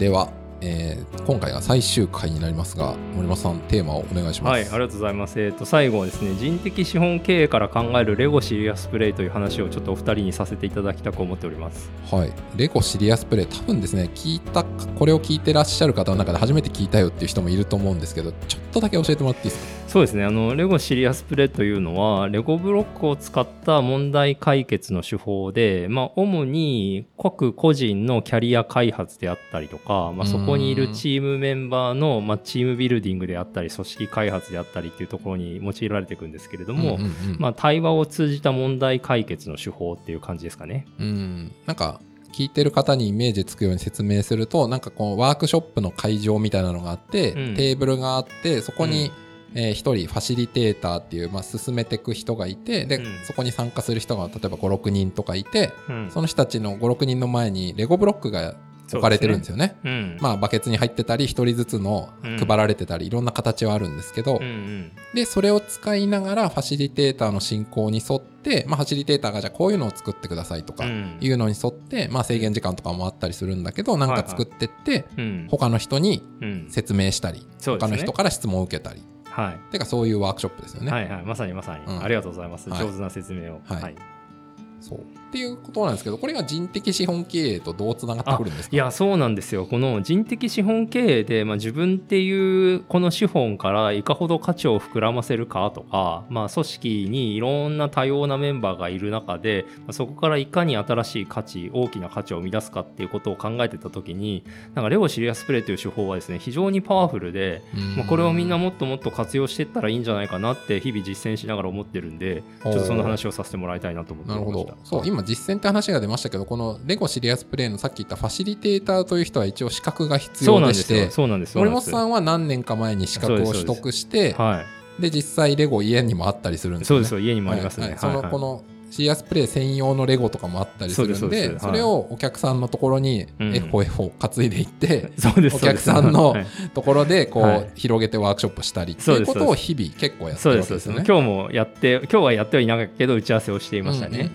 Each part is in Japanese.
では、えー今回が最終回になりますが森本さんテーマをお願いします。はい、ありがとうございます。えっ、と最後はですね、人的資本経営から考えるレゴシリアスプレイという話をちょっとお二人にさせていただきたく思っております。はい、レゴシリアスプレイ多分ですね聞いたこれを聞いてらっしゃる方の中で初めて聞いたよっていう人もいると思うんですけどちょっとだけ教えてもらっていいですか？そうですね、あのレゴシリアスプレイというのは、レゴブロックを使った問題解決の手法で、まあ、主に各個人のキャリア開発であったりとか、まあ、そこにいるチームメンバーの、まあ、チームビルディングであったり、組織開発であったりっていうところに用いられていくんですけれども、うんうんうんまあ、対話を通じた問題解決の手法っていう感じですかね。うんなんか聞いてる方にイメージつくように説明するとなんかこうワークショップの会場みたいなのがあって、うん。テーブルがあってそこに、うん。えー一人ファシリテーターっていう、まあ、進めていく人がいてで、うん。そこに参加する人が例えば56人とかいてうん。その人たちの56人の前にレゴブロックが置かれてるんですよね。うん。まあ、バケツに入ってたり一人ずつのうん。配られてたり、いろんな形はあるんですけど、うんうん。でそれを使いながらファシリテーターの進行に沿って、まあ、ファシリテーターがじゃあこういうのを作ってくださいとかうん。いうのに沿って、まあ、制限時間とかもあったりするんだけどなんか作ってってうん。他の人にうん。説明したり、他の人から質問を受けたり。はい。てかそういうワークショップですよね。はいはい。まさにまさに、うん。ありがとうございます、はい。上手な説明を。はい。そうっていうことなんですけどこれが人的資本経営とどうつながってくるんですか？いやそうなんですよ。この人的資本経営で、まあ、自分っていうこの資本からいかほど価値を膨らませるかとか、まあ、組織にいろんな多様なメンバーがいる中で、まあそこからいかに新しい価値大きな価値を生み出すかっていうことを考えてた時になんかレオシリアスプレイという手法はですね非常にパワフルで、まあ、これをみんなもっともっと活用していったらいいんじゃないかなって日々実践しながら思ってるんでちょっとその話をさせてもらいたいなと思ってました。ど。そう、今実践って話が出ましたけど、このレゴシリアスプレイのさっき言ったファシリテーターという人は一応資格が必要でして森本さんは何年か前に資格を取得して、はい。で、実際レゴ家にもあったりするんですよね。そうですよ家にもありますね、はいはい。その、このシリアスプレイ専用のレゴとかもあったりするんですそれをお客さんのところにうん。エホエホ担いでいって、お客さんのところでこう、はい。広げてワークショップしたりっていうことを日々結構やってるわけですよね。今日もやって今日はやってはいなかったけど打ち合わせをしていましたね。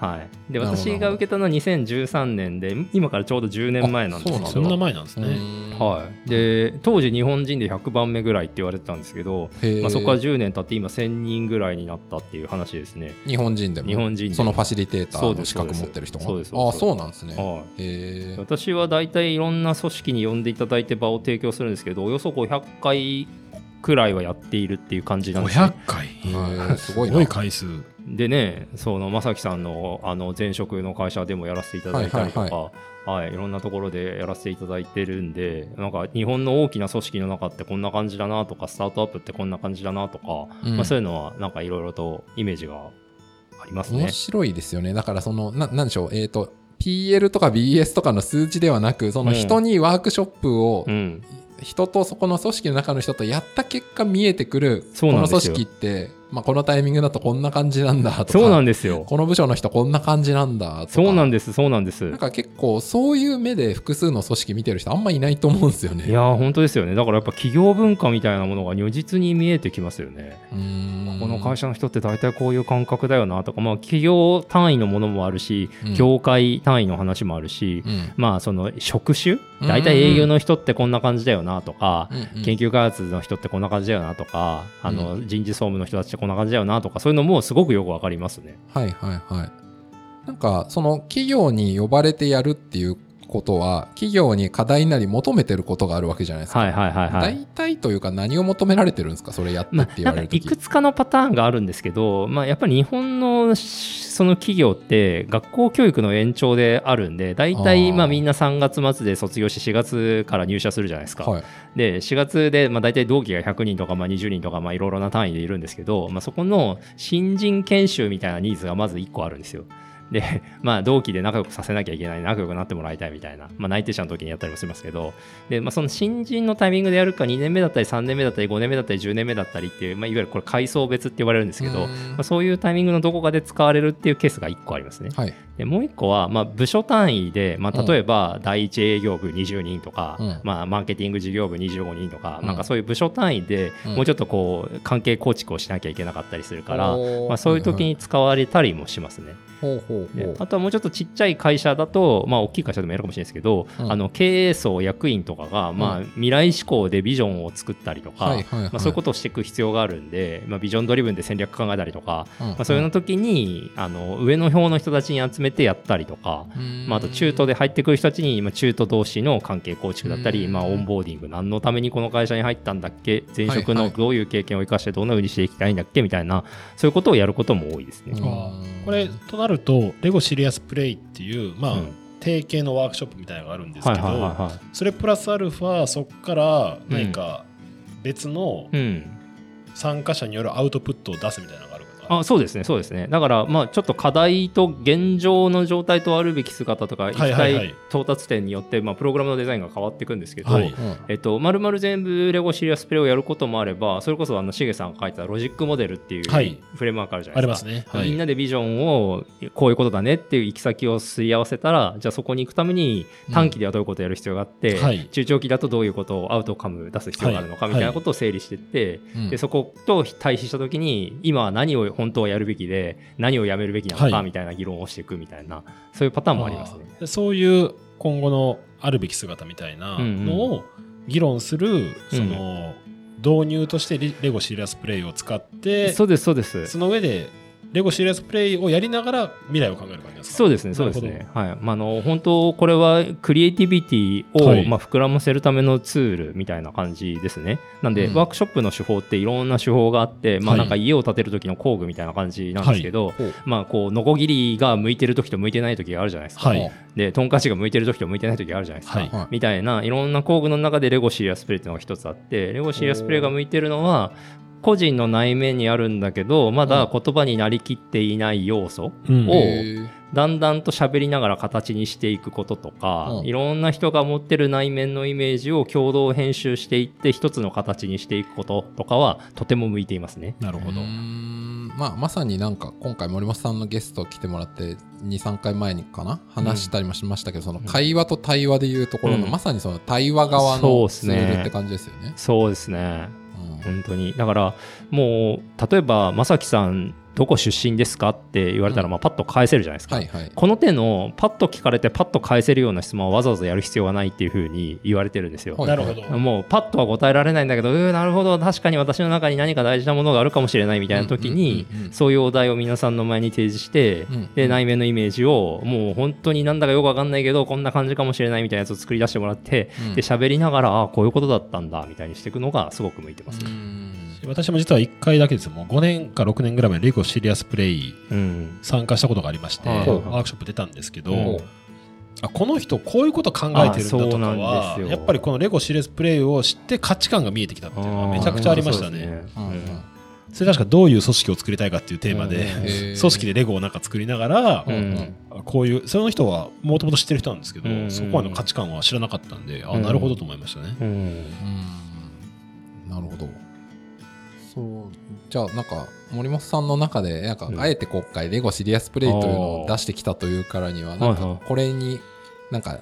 はい、で私が受けたのは2013年で今からちょうど10年前なんですけあどそんな前なんですね。はい、で当時日本人で100番目ぐらいって言われてたんですけど、まあ、そこから10年経って今1000人ぐらいになったっていう話ですね。日本人でも？日本人でも。そのファシリテーターそうですの資格持ってる人が？そうですああそうです。そうなんですね。はへえ私は大体いろんな組織に呼んでいただいて場を提供するんですけどおよそ500回くらいはやっているっていう感じなんですね。500回？ー。すごいな。すごい回数。でね、その正樹さんのあの前職の会社でもやらせていただいたりとか、はいはいい。ろんなところでやらせていただいてるんで、なんか日本の大きな組織の中ってこんな感じだなとか、スタートアップってこんな感じだなとか、うん。まあ、そういうのはなんかいろいろとイメージがありますね。面。白いですよね。だからそのななんでしょう。えっ、と PL とか BS とかの数字ではなくその人にワークショップを、うん、人とそこの組織の中の人とやった結果見えてくるこの組織って、まあ、このタイミングだとこんな感じなんだとかそうなんですよ。この部署の人こんな感じなんだとかそうなんです、そうなんです。なんか結構そういう目で複数の組織見てる人あんまいないと思うんですよねいやー本当ですよね。だからやっぱ企業文化みたいなものが如実に見えてきますよね。うーんこの会社の人って大体こういう感覚だよなとか、まあ、企業単位のものもあるし、うん業界単位の話もあるし、うんまあその職種うん大体営業の人ってこんな感じだよなとか、研究開発の人ってこんな感じだよなとか、あの人事総務の人たちってこんな感じだよなとかそういうのもすごくよくわかりますね。はいはいはい。なんか、その企業に呼ばれてやるっていうことは、企業に課題なり求めてることがあるわけじゃないですか。はいはいはいはい。大体というか何を求められてるんですか？それやってまあ、って言われるとき。いくつかのパターンがあるんですけど、まあ、やっぱり日本のしその企業って学校教育の延長であるんで大体まあみんな3月末で卒業して4月から入社するじゃないですか。はい。で4月でまあ大体同期が100人とかまあ20人とかまあいろいろな単位でいるんですけど、まあ、そこの新人研修みたいなニーズがまず1個あるんですよ。で、まあ、同期で仲良くさせなきゃいけない、仲良くなってもらいたいみたいな、まあ、内定者の時にやったりもしますけど、で、まあ、その新人のタイミングでやるか、2年目だったり、3年目だったり、5年目だったり、10年目だったりっていう、まあ、いわゆるこれ、階層別って言われるんですけど、まあ、そういうタイミングのどこかで使われるっていうケースが1個ありますね。はい。でもう1個は、まあ、部署単位で、まあ、例えば第一営業部20人とか、うんまあ、マーケティング事業部25人とか、うんなんかそういう部署単位でうんもうちょっとこう関係構築をしなきゃいけなかったりするから、おーまあ、そういう時に使われたりもしますね。ほうほうほう。あとはもうちょっとちっちゃい会社だと、まあ、大きい会社でもやるかもしれないですけど、うん。あの経営層、役員とかが、まあ、未来志向でビジョンを作ったりとか、まあ、そういうことをしていく必要があるんで、まあ、ビジョンドリブンで戦略考えたりとか、うん。まあ、そういうの時にあの上の表の人たちに集めてやったりとか、うん。まあ、あと中途で入ってくる人たちに、まあ、中途同士の関係構築だったり、うん。まあ、オンボーディング何のためにこの会社に入ったんだっけ前職のどういう経験を生かしてどんな風にしていきたいんだっけみたいなそういうことをやることも多いですね。うんあこれとなるとレゴシリアスプレイっていうまあ、うん。定型のワークショップみたいなのがあるんですはいけど、はいはいはいそれプラスアルファそこから何か別のうん。参加者によるアウトプットを出すみたいなあそうですね、そうですね。だから、まあ、ちょっと課題と現状の状態とあるべき姿とか、行きたはいはいはい。い到達点によって、まあ、プログラムのデザインが変わっていくんですけど、はい。うん。えっと、まるまる全部レゴシリアスプレイをやることもあれば、それこそ、あの、しげさんが書いたロジックモデルっていうフはい。レームワークあるじゃなあいですか。りますね。はい。みんなでビジョンをこういうことだねっていう行き先をすり合わせたらじゃあそこに行くために短期ではどういうことをやる必要があって、はい。中長期だとどういうことをアウトカム出す必要があるのかはいみたいなことを整理していって、うん。でそこと対比した時に今は何を本当はやるべきで何をやめるべきなのはい。かみたいな議論をしていくみたいなそういうパターンもありますね。でそういう今後のあるべき姿みたいなのを議論する、その導入としてレレゴシリアスプレイを使ってそうですそうです。その上でレゴシリアスプレイをやりながら未来を考える感じですか？そうですね、そうですね。はい。まあ、あの、本当、これはクリエイティビティを、はいまあ、膨らませるためのツールみたいな感じですね。なんで、うんワークショップの手法っていろんな手法があって、まあ、はいなんか家を建てる時の工具みたいな感じなんですけど、ほうまあ、こう、ノコギリが向いてる時と向いてない時があるじゃないですか。はいで、トンカチが向いてる時と向いてない時があるじゃないですか。はいはいみたいないろんな工具の中でレゴシリアスプレイっていうのが一つあって、レゴシリアスプレイが向いてるのは、個人の内面にあるんだけど、まだ言葉になりきっていない要素うん。をだんだんと喋りながら形にしていくこととか、うん。いろんな人が持ってる内面のイメージを共同編集していって一つの形にしていくこととかはとても向いていますね。なるほど。うー。ん。まあ、まさになんか今回森本さんのゲスト来てもらって23回前にかな？話したりもしましたけど、その会話と対話でいうところの、うん。まさにその対話側そうのツっすね。ールって感じですよね。そうですね。本当に。だからもう例えば正樹さんどこ出身ですかって言われたら、うんまあパッと返せるじゃないですか。はいはい。この手のパッと聞かれてパッと返せるような質問はわざわざやる必要がないっていうふうに言われてるんですよ。はいなるほど。もうパッとは答えられないんだけど、うーなるほど、確かに私の中に何か大事なものがあるかもしれないみたいな時にそういうお題を皆さんの前に提示してうん、で、内面のイメージを、もう本当になんだかよくわかんないけど、こんな感じかもしれないみたいなやつを作り出してもらって、うんで、喋りながら、あこういうことだったんだ、みたいにしていくのがすごく向いてますうね。ん私も実は1回だけですよ。もう5年か6年ぐらい前にレゴシリアスプレイうん。参加したことがありまして、はい。ワークショップ出たんですけど、う。んあこの人こういうこと考えてるんだとかはやっぱりこのレゴシリアスプレイを知って価値観が見えてきたっていうのはめちゃくちゃありましたね。それ確かどういう組織を作りたいかっていうテーマで、うんへー。組織でレゴをなんか作りながら、こういうその人はもともと知ってる人なんですけど、うん。そこまでの価値観は知らなかったんで、あうん。なるほどと思いましたね。うん。うん。なるほど。そう。じゃあなんか森本さんの中でなんかうん。あえて今回レゴシリアスプレイというのを出してきたというからにはなんかこれになんか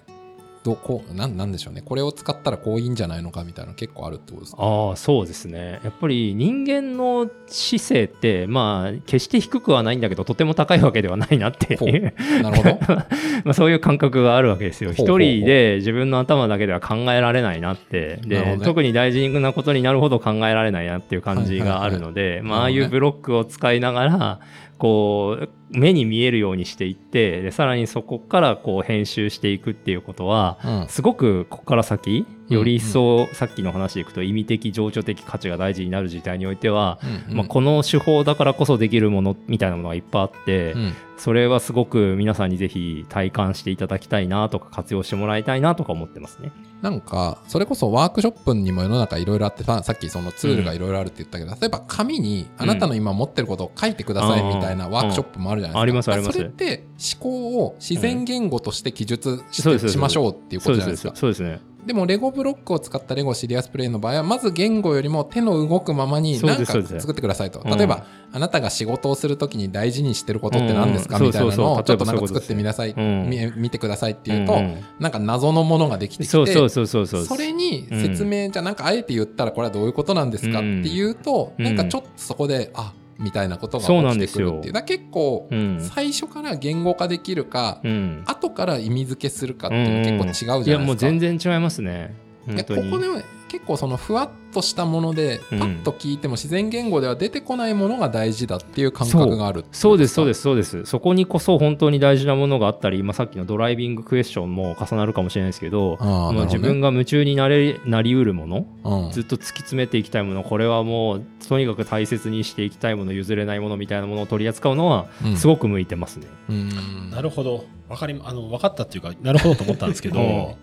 どこなんなんでしょうね。これを使ったらこういいんじゃないのかみたいなの結構あるってことですか？ああそうですね。やっぱり人間の知性ってまあ決して低くはないんだけどとても高いわけではないなっていう。なるほど。まあそういう感覚があるわけですよ。一人で自分の頭だけでは考えられないなって。で、ね。特に大事なことになるほど考えられないなっていう感じがあるので、まあああいうブロックを使いながらこう目に見えるようにしていってでさらにそこからこう編集していくっていうことはうん。すごくここから先うんより一層さっきの話でいくと意味的情緒的価値が大事になる時代においては、うん。まあ、この手法だからこそできるものみたいなものがいっぱいあって、うんそれはすごく皆さんにぜひ体感していただきたいなとか活用してもらいたいなとか思ってますね。なんかそれこそワークショップにも世の中いろいろあってささっきそのツールがいろいろあるって言ったけど、例えば紙にあなたの今持ってることを書いてくださいみたいなワークショップもあるじゃないですか。うんありますありますそれって思考を自然言語として記述し,、しましょうっていうことじゃないですすか。そうですね。でもレゴブロックを使ったレゴシリアスプレイの場合はまず言語よりも手の動くままに何か作ってくださいとうん例えば、あなたが仕事をするときに大事にしてることって何ですか、うん。みたいなのをちょっとなんか作ってみなさい、見てくださいっていうと、なんか謎のものができてきてそうそうそうそうそう。それに説明、じゃあなんかあえて言ったらこれはどういうことなんですかっていうと、うん。なんかちょっとそこであみたいなことが起きてくるっていう。だ結構、うん。最初から言語化できるか、うん。後から意味付けするかっていうの結構違うじゃないですか。いやもう全然違いますね。ここでは結構そのふわっとしたものでパうん。ッと聞いても自然言語では出てこないものが大事だっていう感覚があるそうですそうでですそうです。そこにこそ本当に大事なものがあったり、まあ、さっきのドライビングクエスチョンも重なるかもしれないですけどあどね。自分が夢中になれなりうるものうん。ずっと突き詰めていきたいものこれはもうとにかく大切にしていきたいもの譲れないものみたいなものを取り扱うのはうん。すごく向いてますね。うん。なるほど。わかり、あの、分かったっていうか、なるほどと思ったんですけうん。ど、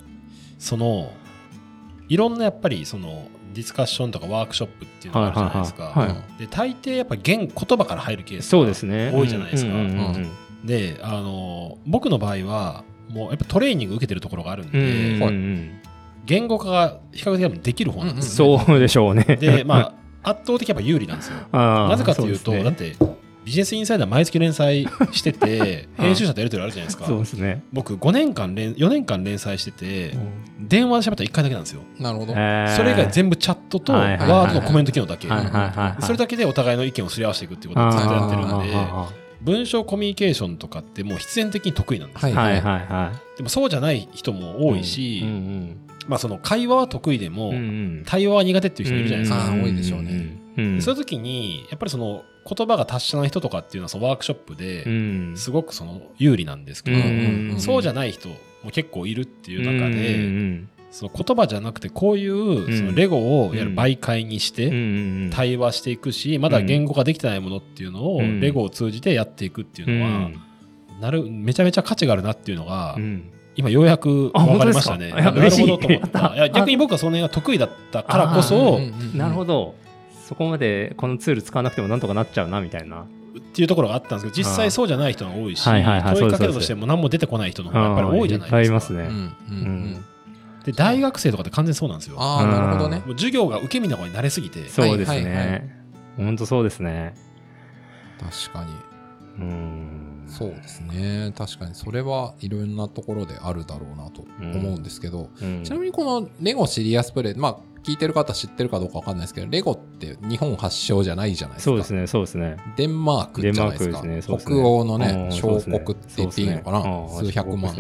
その、いろんなやっぱり、その、ディスカッションとかワークショップっていうのがあるじゃないですか。はいはいはいはで、大抵やっぱ言言葉から入るケースそうですね。多いじゃないですか。で、あの、僕の場合は、もうやっぱトレーニング受けてるところがあるんで、うんうんうん。言語化が比較的できる方なんですよ、そうでしょうね。で、まあ、圧倒的やっぱ有利なんですよ。なぜかというと、ね。だって、ビジネスインサイダー毎月連載してて、編集者とやり取りあるじゃないですか。そうですね。僕5年間連4年間連載してて、電話で喋ったら1回だけなんですよ、なるほど、えー。それ以外全部チャットとワードのコメント機能だけ、はいはいはいはい。それだけでお互いの意見をすり合わせていくっていうことをずっとやってるんで文章コミュニケーションとかってもう必然的に得意なんです、はいーはいはいはでもそうじゃない人も多いし、うんうんまあ、その会話は得意でも、うん。うん対話は苦手っていう人いるじゃないですか、多いでしょうねうんうんでそういう時にやっぱりその言葉が達者な人とかっていうのはそのワークショップうでん。すごくその有利なんですけど、そうじゃない人も結構いるっていう中で、その言葉じゃなくてこういうそのレゴをいわゆる媒介にして対話していくしまだ言語化できてないものっていうのをうん。レゴを通じてやっていくっていううん。のはなるめちゃめちゃ価値があるなっていうのがうん。今ようやくあ分か？りましたね。なるほどと思っ。た。たいや逆に僕はその辺が得意だったからこそなるほどどそこまでこのツール使わなくてもなんとかなっちゃうなみたいな。っていうところがあったんですけど実際そうじゃない人が多いしはいはいはい問いかけるとしても何も出てこない人の方がやっぱり多いじゃないですか。いいますね。うんうんうん。で大学生とかって完全にそうなんですよ。ああなるほどね。もう授業が受け身の方に慣れすぎて。そうですはいはいはね本当そうですね。確かに。うん。そうですね。確かにそれはいろんなところであるだろうなと思うんですけど、うん。ちなみにこのレゴシリアスプレイまあ聞いてる方知ってるかどうかわかんないですけどレゴって日本発祥じゃないじゃないですか。そうですねそうですね。デンマークじゃないですか。デンマークですね北欧のうね。ん小国って言っていいのかな、数百万、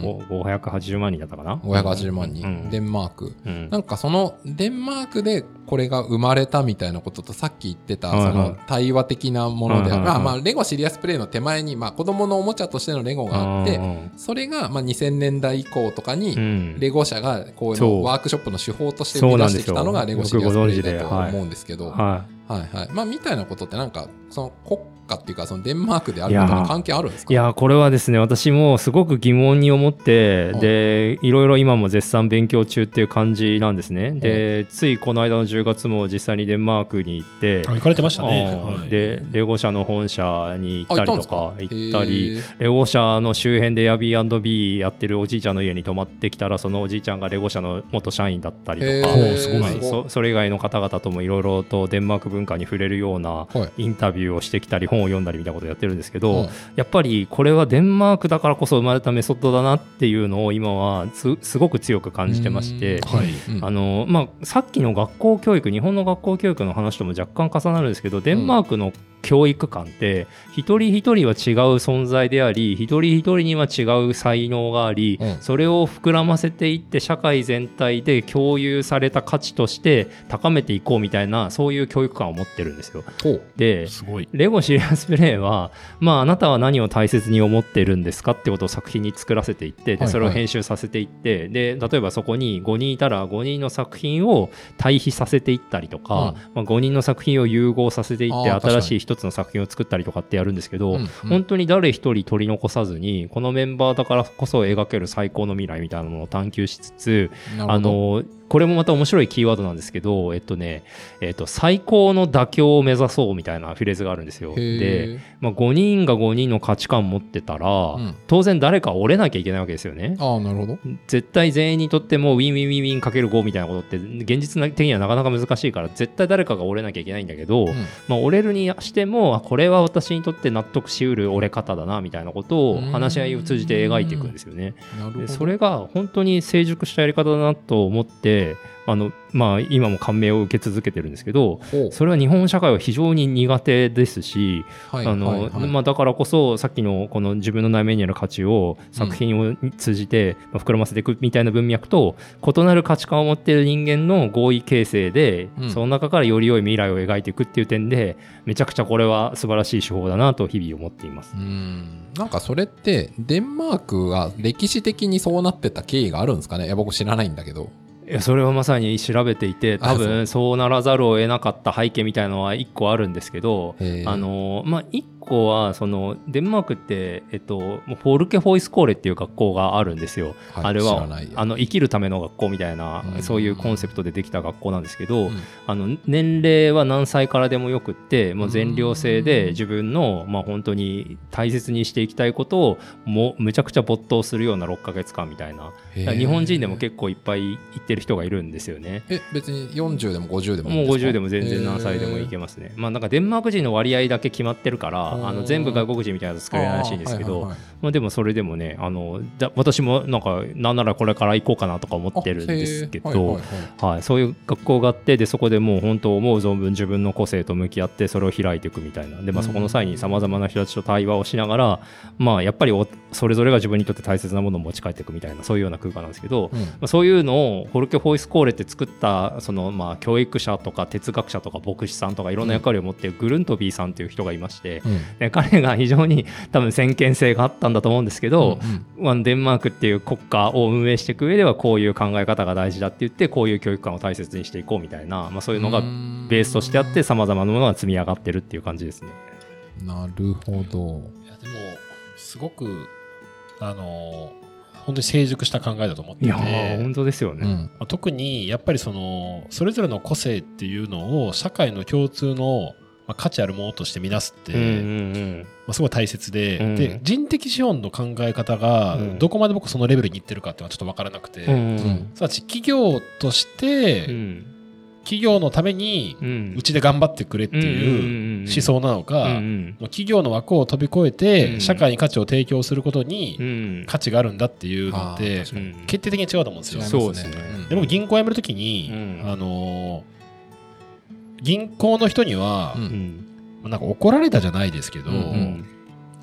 580万人だったかな？580万人、うん。デンマーク。うん。なんかそのデンマークでこれが生まれたみたいなこととさっき言ってたその対話的なものである、はいはいはい。まあまあレゴシリアスプレイの手前にまあ子供のおもちゃとしてのレゴがあってそれがまあ2000年代以降とかうにん。レゴ社がこうワークショップの手法として生み出してきたのがレゴシリアスプレイだと思うんですけど、ははいはい。まあみたいなことってなんかその国家っていうかそのデンマークであることに関係あるんですか？いやこれはですね私もすごく疑問に思ってうん。でいろいろ今も絶賛勉強中っていう感じなんですね。でついこの間の10月も実際にデンマークに行ってあ行かれてましたね。でレゴ社の本社に行ったりとかあ行ったりレゴ社の周辺で Airbnb やってるおじいちゃんの家に泊まってきたらそのおじいちゃんがレゴ社の元社員だったりとか。そそれ以外の方々ともいろいろとデンマーク文化に触れるようなはい。インタビューをしてきたり本を読んだりみたいなことをやってるんですけど、うん。やっぱりこれはデンマークだからこそ生まれたメソッドだなっていうのを今はすすごく強く感じてまして。あのまあ、さっきの学校教育日本の学校教育の話とも若干重なるんですけどデンマークの教育観って一人一人は違う存在であり一人一人には違う才能があり、うん。それを膨らませていって社会全体で共有された価値として高めていこうみたいなそういう教育観を持ってるんですよ。ですごい。レゴシリアスプレイは、まあ、あなたは何を大切に思ってるんですかってことを作品に作らせていって、はいはい。でそれを編集させていって、で、例えばそこに5人いたら5人の作品を対比させていったりとか、まあ、5人の作品を融合させていって、新しい一つの作品を作ったりとかってやるんですけど、うんうん。本当に誰一人取り残さずに、このメンバーだからこそ描ける最高の未来みたいなものを探求しつつ、あのこれもまた面白いキーワードなんですけど、えっとね、えっと、最高の妥協を目指そうみたいなフレーズがあるんですよ。へで、ーまあ、5人が5人の価値観を持ってたら、うん当然誰か折れなきゃいけないわけですよね。ああなるほど絶対全員にとってもウィンウィンウィンウィンかける5みたいなことって現実的にはなかなか難しいから絶対誰かが折れなきゃいけないんだけど、うんまあ、折れるにしてもあこれは私にとって納得しうる折れ方だなみたいなことを話し合いを通じて描いていくんですよね。なるほどでそれが本当に成熟したやり方だなと思っててあの、まあ、今も感銘を受け続けてるんですけどそれは日本社会は非常に苦手ですし、だからこそさっきのこの自分の内面にある価値を作品を通じてまあ膨らませていくみたいな文脈と異なる価値観を持っている人間の合意形成で、うん。その中からより良い未来を描いていくっていう点でめちゃくちゃこれは素晴らしい手法だなと日々思っています。う。ん。なんかそれってデンマークが歴史的にそうなってた経緯があるんですかね？いや僕知らないんだけどいやそれはまさに調べていて多あ分そうならざるを得なかった背景みたいなのは一個あるんですけどあのまあ一個はそのデンマークって、えっと、もうフォルケホイスコーレっていう学校があるんですよ。はいあれはあの生きるための学校みたいな、うん。そういうコンセプトでできた学校なんですけど、うん。あの年齢は何歳からでもよくってもう全寮制で自分の、まあ、本当に大切にしていきたいことをもうむちゃくちゃ没頭するような6ヶ月間みたいな。日本人でも結構いっぱい行ってる人がいるんですよね。え別に40でも50でももうんですか？50でも全然何歳でもいけまますね。まあなんかデンマーク人の割合だけ決まってるからあの全部外国人みたいなの作れないらしいんですけど、まあでもそれでもねあのだ私もなんかなんならこれから行こうかなとか思ってるんですけどはいそういう学校があってでそこでもう本当思う存分自分の個性と向き合ってそれを開いていくみたいな。で、まあ、そこの際にさまざまな人たちと対話をしながら、まあ、やっぱりおそれぞれが自分にとって大切なものを持ち帰っていくみたいなそういうような空間なんですけど、うん。まあ、そういうのをホルケ・ホイスコーレって作ったその、まあ、教育者とか哲学者とか牧師さんとかいろんな役割を持っているグルントビーさんっていう人がいまして、うんで彼が非常に多分先見性があったんだと思うんですけど、うんまあデンマークっていう国家を運営していく上ではこういう考え方が大事だって言ってこういう教育観を大切にしていこうみたいな、まあ、そういうのがうん。ベースとしてあってさまざまなものが積み上がってるっていう感じですね。なるほど。いやでもすごくあの本当に成熟した考えだと思ってて。いやー本当ですよね。うん。まあ特にやっぱりそのそれぞれの個性っていうのを社会の共通のまあ価値あるものとして見なすって、うんうんまあ、すごい大切で,、うん。で人的資本の考え方がうん。どこまで僕そのレベルにいってるかっていうのはちょっと分からなくて、うんうんうん。すなわち企業として、うん。企業のためにうん。うちで頑張ってくれっていう思想なのか、うんうん。もう企業の枠を飛び越えて、うん。社会に価値を提供することにうん。価値があるんだっていうのっあて決定的に違うと思うんですよ。ですね。うんで僕銀行辞めるときに、うん。あのー銀行の人にはう、うん。んなんか怒られたじゃないですけど、うんうん。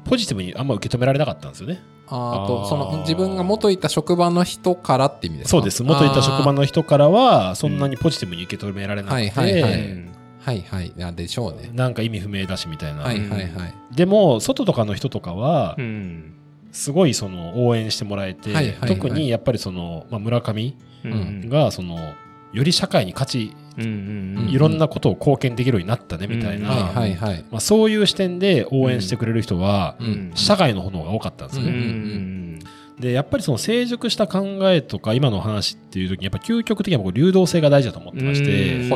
ポジティブにあんま受け止められなかったんですよね。ああとその自分が元いた職場の人からって意味ですかそうです。元いた職場のの人からは、そんなにポジティブに受け止められなくて、はいはいはうい。んはいはい。いやでしょうね。なんか意味不明だしみたいな。はいはいはい。でも、外とかの人とかはう、ん。すごいその応援してもらえて、はいはいはい。特にやっぱりその、まあ、村上うん。がその、より社会に価値、いろんなことを貢献できるようになったねみたいな、そういう視点で応援してくれる人は、うん。社会の方が多かったんですね。んで、やっぱりその成熟した考えとか、今の話っていう時に、やっぱ究極的には僕、流動性が大事だと思ってまして、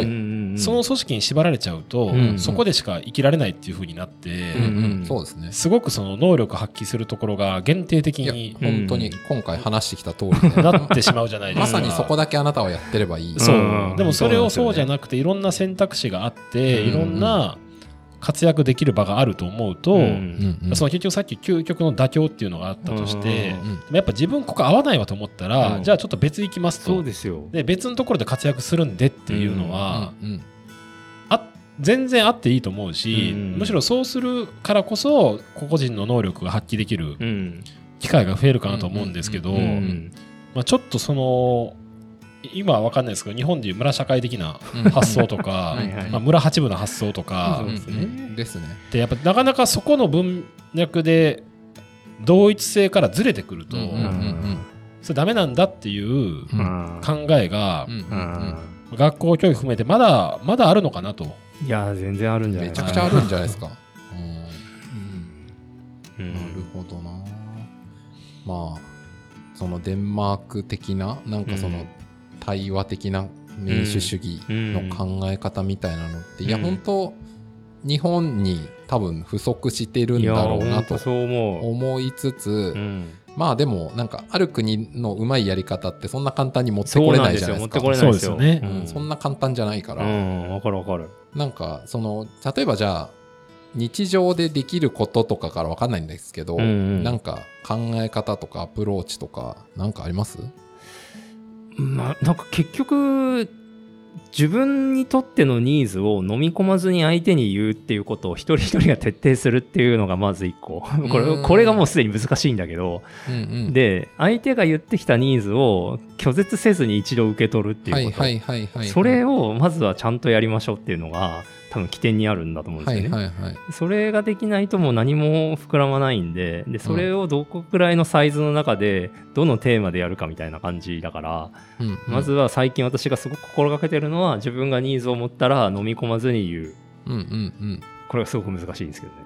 その組織に縛られちゃうと、うん。そこでしか生きられないっていう風になって、うんうん。そうですね。すごくその能力発揮するところが限定的に本当に今回話してきた通りで。なってしまうじゃないでか。ますさにそこだけあなたはやってればいい。そう、うんでもそれをそうじゃなくていろんな選択肢があって、うんいろんな活躍できる場があると思うと、うん。うんうん。その結局さっき究極の妥協っていうのがあったとして、うんうんでもやっぱ自分ここ合わないわと思ったら、うん。じゃあちょっと別行きますと。そうですよ。で別のところで活躍するんでっていうのは、うんうんあ全然あっていいと思うし、うんむしろそうするからこそ個々人の能力が発揮できるうん。機会が増えるかなと思うんですけど、うんうん。まあ、ちょっとその今は分かんないですけど日本でいう村社会的なうん。発想とかまあ、村八部の発想とか。そうですね。うん。ですね。でやっぱなかなかそこの文脈で同一性からずれてくると、それダメなんだっていううん。考えが学校教育含めてまだまだあるのかなと。いや全然あるんじゃないめちゃくちゃあるんじゃないですか。う うん。ん。なるほどな。まあそのデンマーク的ななんかそのうん対話的な民主主義の考え方みたいなのっていやうん本当日本に多分不足してるんだろうなと思う。思いつつうん。まあでもなんかある国のうまいやり方ってそんな簡単に持ってそうこれないじゃないですか。持ってこれないですよ。そうですよね。うん。そんな簡単じゃないから、うん、わかるわかる。なんかその例えばじゃあ日常でできることとかから分かんないんですけど、うんうん。なんか考え方とかアプローチとかなんかあります？まあなんか結局自分にとってのニーズを飲み込まずに相手に言うっていうことを一人一人が徹底するっていうのがまず一個。これこれがもうすでに難しいんだけど、うんうん、で相手が言ってきたニーズを拒絶せずに一度受け取るっていうこと、それをまずはちゃんとやりましょうっていうのが多分起点にあるんだと思うんですよね。はいはいはい、それができないともう何も膨らまないんででそれをどこくらいのサイズの中でどのテーマでやるかみたいな感じだから、うんうん、まずは最近私がすごく心がけてるのは自分がニーズを持ったら飲み込まずに言ううんうんうんこれがすごく難しいんですけどね。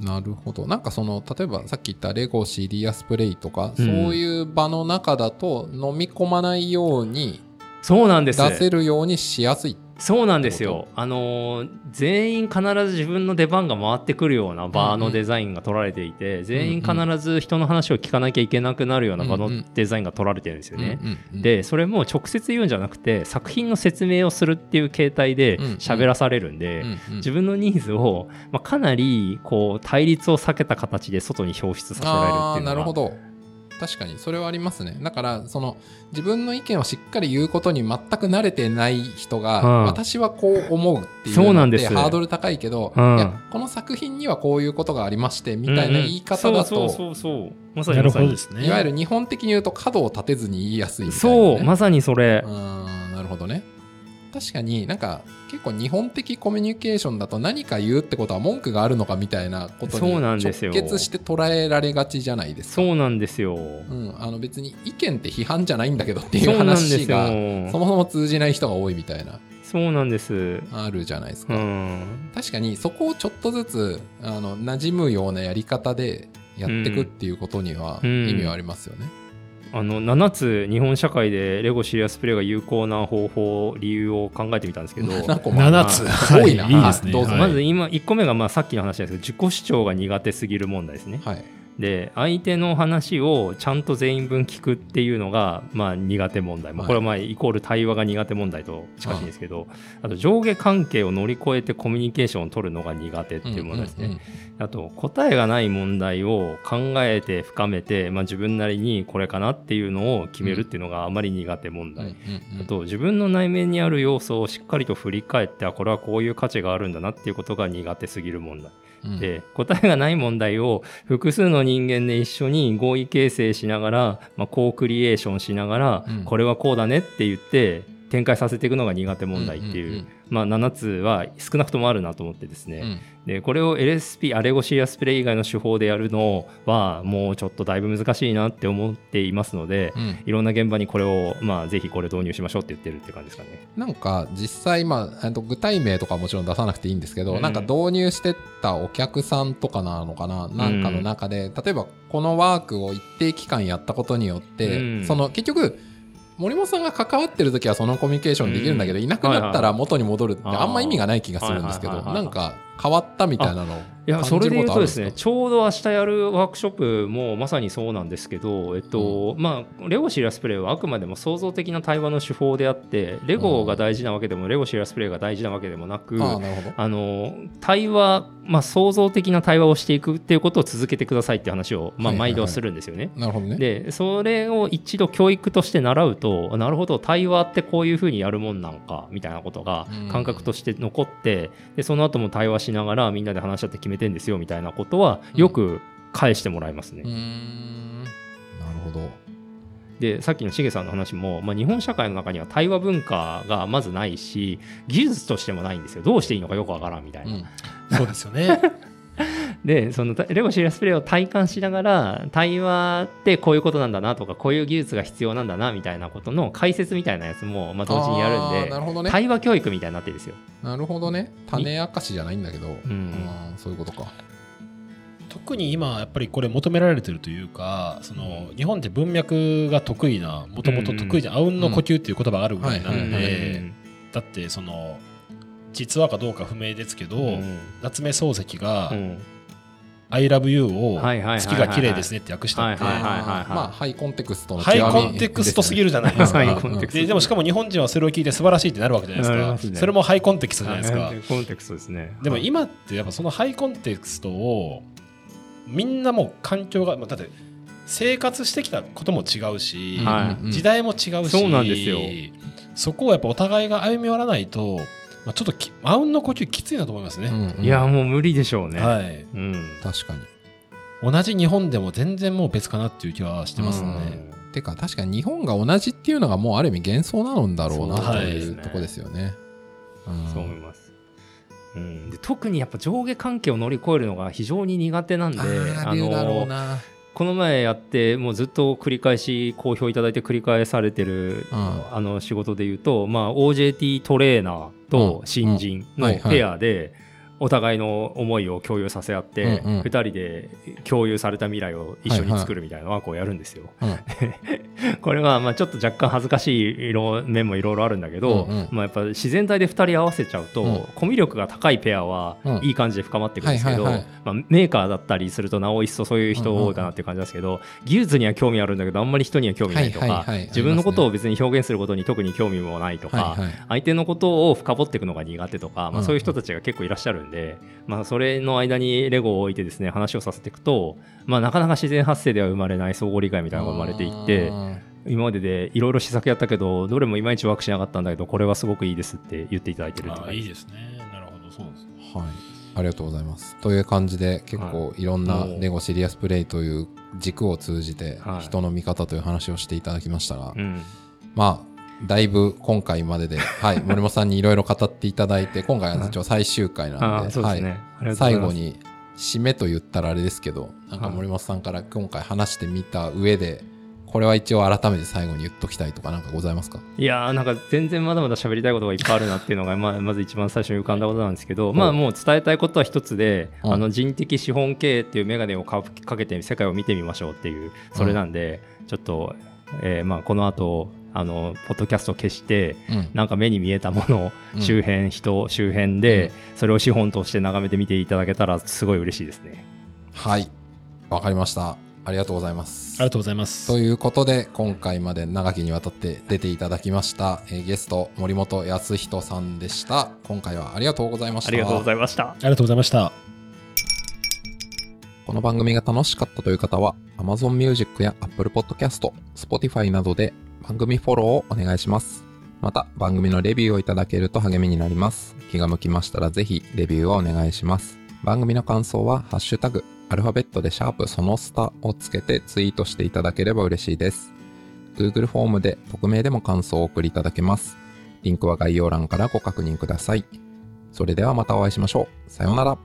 なるほど。なんかその、例えばさっき言ったレゴシリアスプレイとか、うんそういう場の中だと飲み込まないようにそうなんです出せるようにしやすい。そうなんですよ。あのー全員必ず自分の出番が回ってくるような場のデザインが取られていて、全員必ず人の話を聞かなきゃいけなくなるような場のうんうんデザインが取られてるんですよね。うんうんうん、でそれも直接言うんじゃなくて作品の説明をするっていう形態でうんうん喋らされるんで、うんうん自分のニーズを、まあ、かなりこう対立を避けた形で外に表出させられるっていうのがなるほど。確かにそれはありますね。だからその自分の意見をしっかり言うことに全く慣れてない人が、うん私はこう思うっていうそうなんですてハードル高いけど、うんいやこの作品にはこういうことがありましてみたいな言い方だと、うんうんそうそうそうそうまさになるまさにほどですね。いわゆる日本的に言うと角を立てずに言いやすいみたいな、ね。そうまさにそれうーんなるほどね。確かになんか結構日本的コミュニケーションだと何か言うってことは文句があるのかみたいなことに直結して捉えられがちじゃないですか。そうなんですよ。うん、あの別に意見って批判じゃないんだけどっていそう話がよ。そもそも通じない人が多いみたいなそうなんです。あるじゃないですうか、ん。確かにそこをちょっとずつあの馴染むようなやり方でやっていくっていうことにはうん。意味はありますよね、あの7つ日本社会でレゴシリアスプレイが有効な方法理由を考えてみたんですけど。7個もある7つ。はい多いな。はい。いいですね。どうぞ。はいまず今1個目がまあさっきの話なんですけど自己主張が苦手すぎる問題ですね。はいで相手の話をちゃんと全員分聞くっていうのがまあ苦手問題、まあ、はいこれはまあイコール対話が苦手問題と近しいんですけど、あと上下関係を乗り越えてコミュニケーションを取るのが苦手っていうものですね。うんうんうんあと答えがない問題を考えて深めて、まあ、自分なりにこれかなっていうのを決めるっていうのがあまり苦手問題。うんうんうんあと自分の内面にある要素をしっかりと振り返ってあこれはこういう価値があるんだなっていうことが苦手すぎる問題。うん。で答えがない問題を複数の人間で一緒に合意形成しながら、まあ、コークリエーションしながら、うん。これはこうだねって言って展開させていくのが苦手問題っていう,、まあ、7つは少なくともあるなと思ってですね、うん。でこれを LSP アレゴシリアスプレイ以外の手法でやるのはもうちょっとだいぶ難しいなって思っていますので、うん。いろんな現場にこれを、まあ、ぜひこれ導入しましょうって言ってるって感じですかね。なんか実際、まあ、具体名とかはもちろん出さなくていいんですけど、うん。なんか導入してったお客さんとかなのかな、なんかの中で例えばこのワークを一定期間やったことによって、うん。その結局森本さんが関わってる時はそのコミュニケーションできるんだけど、うん。いなくなったら元に戻るってあんま意味がない気がするんですけど、なんか変わったみたいなのいやそれで言うとですねちょうど明日やるワークショップもまさにそうなんですけど、えっとまあ、レゴシリアスプレイはあくまでも創造的な対話の手法であってレゴが大事なわけでも、レゴシリアスプレイが大事なわけでもなくあの対話、まあ、創造的な対話をしていくっていうことを続けてくださいっていう話を、まあ、はいはいはい。毎度するんですよね。なるほどね。でそれを一度教育として習うとなるほど対話ってこういうふうにやるもんなんかみたいなことがうん。感覚として残ってでその後も対話しながらみんなで話し合って決めてんですよみたいなことはよく返してもらいますね。うーんなるほど。でさっきのしげさんの話も、まあ、日本社会の中には対話文化がまずないし技術としてもないんですよどうしていいのかよくわからんみたいな。うん そうですよね。でそのたレゴシリアスプレイを体感しながら対話ってこういうことなんだなとかこういう技術が必要なんだなみたいなことの解説みたいなやつも、まあ、同時にやるんでなるほどね。対話教育みたいになってるんですよ。なるほどね。種明かしじゃないんだけど、ん。うんそういうことか。特に今やっぱりこれ求められてるというかその日本って文脈が得意なもともと得意なあうんの呼吸っていう言葉があるぐらいなんでだってその実話かどうか不明ですけど、うん。夏目漱石がうん「I love you」をはいはいはいはい「月が綺麗ですね」って訳したってはいはいはいあーまあ、ハイコンテクストのハイコンテクストすぎるじゃないですか。ででもしかも日本人はそれを聞いて素晴らしいってなるわけじゃないですか。ね。それもハイコンテクストじゃないですか。は。コンテクストですね。でも今ってやっぱそのハイコンテクストをみんなもう環境が、まあだって生活してきたことも違うし、はい。時代も違うしそうなんですよ。そこをやっぱお互いが歩み寄らないと、まあ、ちょっときあうんの呼吸きついなと思いますね。うんうん。いやもう無理でしょうね、はい、うん。確かに。同じ日本でも全然もう別かなっていう気はしてますね。てか確かに日本が同じっていうのがもうある意味幻想なんだろうなというとこですよね。うん。そう思います、うん、で特にやっぱ上下関係を乗り越えるのが非常に苦手なんであーあるだろうな。この前やってもうずっと繰り返し好評いただいて繰り返されてる、うん。あの仕事で言うと、まあ、OJT トレーナーと新人のペアでお互いの思いを共有させ合って、うんうん。2人で共有された未来を一緒に作るみたいなワークをやるんですよ。うん。これはまあちょっと若干恥ずかしい色面もいろいろあるんだけど、うんうん。まあ、やっぱ自然体で2人合わせちゃうと、うん。コミュ力が高いペアはうん。いい感じで深まっていくんですけど、はいはいはい。まあ、メーカーだったりするとなお一層そういう人多いかなっていう感じなんですけど、技術には興味あるんだけどあんまり人には興味ないとか、はいはいはい。自分のことを別に表現することに特に興味もないとか、はいはい。相手のことを深掘っていくのが苦手とか、まあ、うんそういう人たちが結構いらっしゃるんで、まあ、それの間にレゴを置いてですね話をさせていくと、まあ、なかなか自然発生では生まれない相互理解みたいなのが生まれていってうん今まででいろいろ試作やったけどどれもいまいちワークしなかったんだけどこれはすごくいいですって言っていただいてるっていいですね。なるほど、そうですね。はい。ありがとうございます。という感じで結構いろんなはいレゴシリアスプレイという軸を通じてはい人の見方という話をしていただきましたが、うんまあ、だいぶ今回までで、はい、森本さんにいろいろ語っていただいて、今回は一応最終回あなんで、最後に締めと言ったらあれですけど、なんか森本さんから今回話してみた上で、これは一応改めて最後に言っときたいとかなんかございますか？いやーなんか全然まだまだ喋りたいことがいっぱいあるなっていうのが まあまず一番最初に浮かんだことなんですけどまあもう伝えたいことは一つでうん。あの人的資本経営っていう眼鏡をかかけて世界を見てみましょうっていうそれなんでちょっとえーまあこの後あのポッドキャストを消してうん。なんか目に見えたものうん周辺人周辺でそれを資本として眺めてみていただけたらすごい嬉しいですね。はい。わかりました。ありがとうございます。ありがとうございます。ということで、今回まで長きにわたって出ていただきました、えーゲスト、森本康人さんでした。今回はありがとうございました。ありがとうございました。ありがとうございました。この番組が楽しかったという方は、Amazon Music や Apple Podcast、Spotify などで番組フォローをお願いします。また、番組のレビューをいただけると励みになります。気が向きましたらぜひ、レビューをお願いします。番組の感想は、ハッシュタグ、アルファベットでシャープそのスタをつけてツイートしていただければ嬉しいです。Google フォームで匿名でも感想を送りいただけます。リンクは概要欄からご確認ください。それではまたお会いしましょう。さようなら。